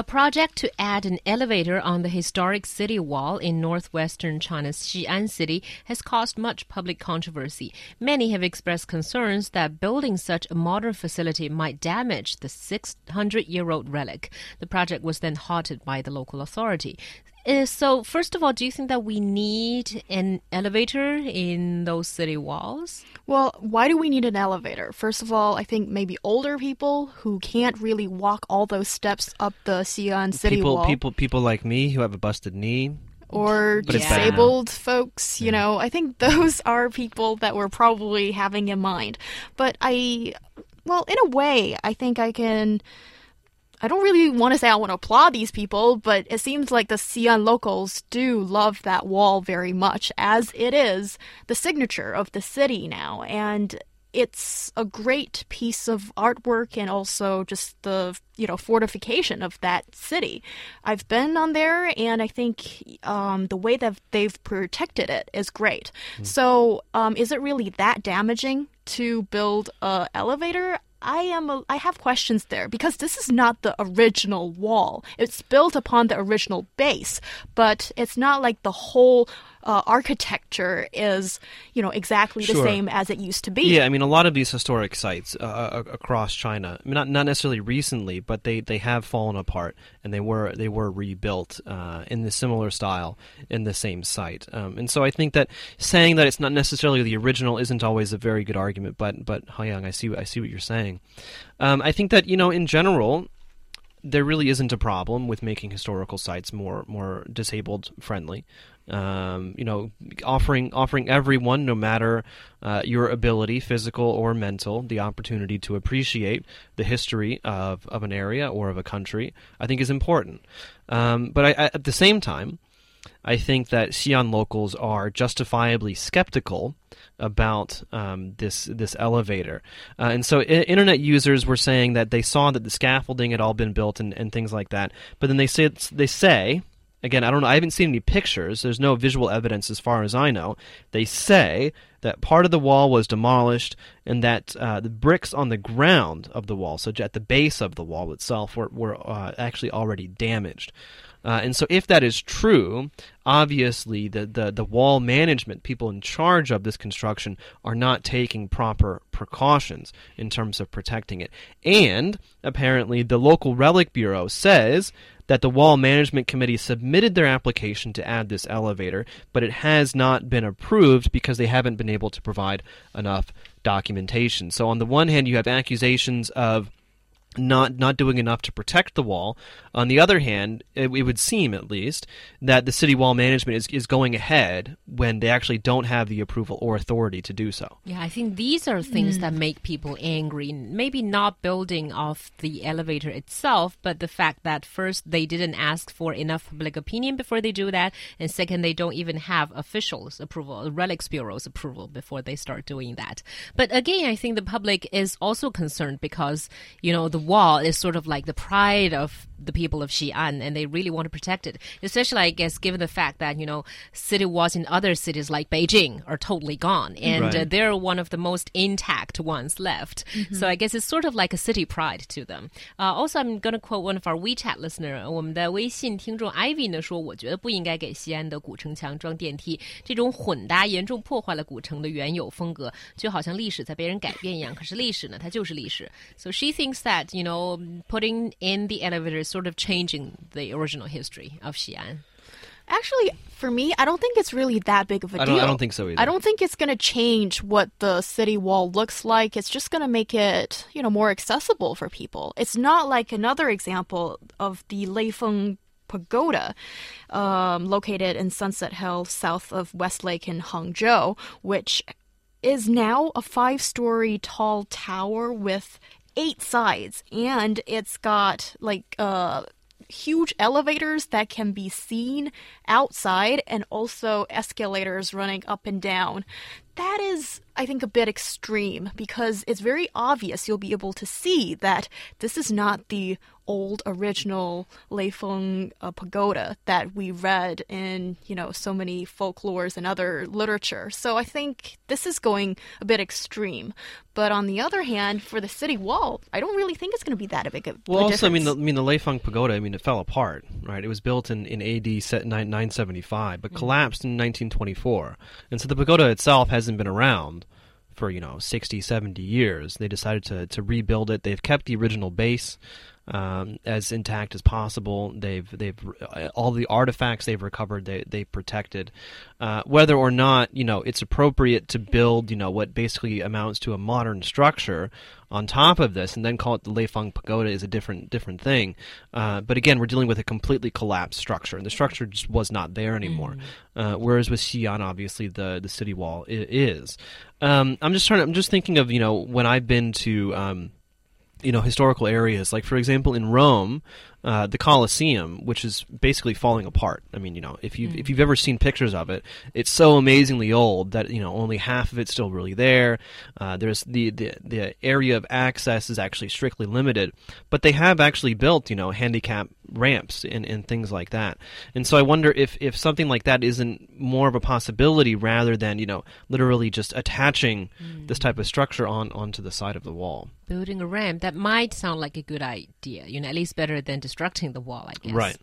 A project to add an elevator on the historic city wall in northwestern China's Xi'an city has caused much public controversy. Many have expressed concerns that building such a modern facility might damage the 600 year old relic. The project was then halted by the local authority. Uh, so, first of all, do you think that we need an elevator in those city walls? Well, why do we need an elevator? First of all, I think maybe older people who can't really walk all those steps up the Xi'an city people, wall. People, people like me who have a busted knee. Or But it's better now. disabled folks, you know, I think those are people that we're probably having in mind. But I, well, in a way, I think I can. I don't really want to say I want to applaud these people, but it seems like the Xi'an locals do love that wall very much, as it is the signature of the city now. And it's a great piece of artwork and also just the you know fortification of that city. I've been on there, and I think um, the way that they've protected it is great. So, um, is it really that damaging to build a elevator? I am a, I have questions there because this is not the original wall. It's built upon the original base, but it's not like the whole uh, architecture is, you know, exactly the Sure. same as it used to be. Yeah, I mean, a lot of these historic sites uh, across China, I mean, not not necessarily recently, but they, they have fallen apart and they were they were rebuilt uh, in the similar style in the same site. Um, and so I think that saying that it's not necessarily the original isn't always a very good argument. But but Haoyang, I see I see what you're saying. Um, I think that you know in general there really isn't a problem with making historical sites more more disabled friendly. Um, you know, offering offering everyone, no matter uh, your ability, physical or mental, the opportunity to appreciate the history of, of an area or of a country, I think is important. Um, but I, I, at the same time, I think that Xi'an locals are justifiably skeptical about um, this this elevator, uh, and so I- internet users were saying that they saw that the scaffolding had all been built and, and things like that. But then they say they say again, I don't know, I haven't seen any pictures. There's no visual evidence as far as I know. They say that part of the wall was demolished and that uh, the bricks on the ground of the wall, so at the base of the wall itself, were, were uh, actually already damaged. Uh, and so, if that is true, obviously the, the, the wall management people in charge of this construction are not taking proper precautions in terms of protecting it. And apparently, the local relic bureau says that the wall management committee submitted their application to add this elevator, but it has not been approved because they haven't been able to provide enough documentation. So, on the one hand, you have accusations of not not doing enough to protect the wall. On the other hand, it, it would seem at least that the city wall management is, is going ahead when they actually don't have the approval or authority to do so. Yeah, I think these are things that hmm. make people angry. Maybe not building off the elevator itself, but the fact that first they didn't ask for enough public opinion before they do that, and second they don't even have officials' approval, relics bureau's approval before they start doing that. But again, I think the public is also concerned because you know the wall is sort of like the pride of the people of Xi'an, and they really want to protect it. Especially, I guess, given the fact that you know city walls in other cities like Beijing are totally gone, and Right. uh, they're one of the most intact ones left. So I guess it's sort of like a city pride to them. Uh, also, I'm going to quote one of our WeChat listener，我们的微信听众 Ivy 呢说，我觉得不应该给西安的古城墙装电梯，这种混搭严重破坏了古城的原有风格，就好像历史在被人改变一样。可是历史呢，它就是历史。So she thinks that you know putting in the elevator is sort of changing the original history of Xi'an. Actually, for me, I don't think it's really that big of a I deal. I don't think so either. I don't think it's going to change what the city wall looks like. It's just going to make it, you know, more accessible for people. It's not like another example of the Leifeng Pagoda, um, located in Sunset Hill, south of Westlake in Hangzhou, which is now a five-story tall tower with eight sides, and it's got like uh huge elevators that can be seen outside and also escalators running up and down. That is, I think, a bit extreme because it's very obvious. You'll be able to see that this is not the old original Leifeng uh, pagoda that we read in, you know, so many folklores and other literature. So I think this is going a bit extreme. But on the other hand, for the city wall, I don't really think it's going to be that big of a Well, also, I mean, the. I mean, the Leifeng Pagoda. I mean, it fell apart, right? It was built in in AD set nine nine seventy five, but collapsed in nineteen twenty four, and so the pagoda itself hasn't been around for you know 60, 70 years. They decided to to rebuild it. They've kept the original base. Um, as intact as possible. They've they've uh, all the artifacts they've recovered. They they protected. Uh, whether or not you know it's appropriate to build you know what basically amounts to a modern structure on top of this and then call it the Leifeng Pagoda is a different different thing. Uh, but again, we're dealing with a completely collapsed structure, and the structure just was not there anymore. Uh, whereas with Xi'an, obviously the the city wall is. Um, I'm just trying. To, I'm just thinking of you know when I've been to. Um, you know historical areas. Like for example in Rome uh, the Colosseum which is basically falling apart. I mean you know if you have if you've ever seen pictures of it it's so amazingly old that you know only half of it's still really there. Uh, there's the, the the area of access is actually strictly limited but they have actually built you know handicap ramps and, and things like that. And so I wonder if if something like that isn't more of a possibility rather than you know literally just attaching this type of structure on onto the side of the wall. Building a ramp that might sound like a good idea. You know, at least better than destructing the wall. I guess. Right.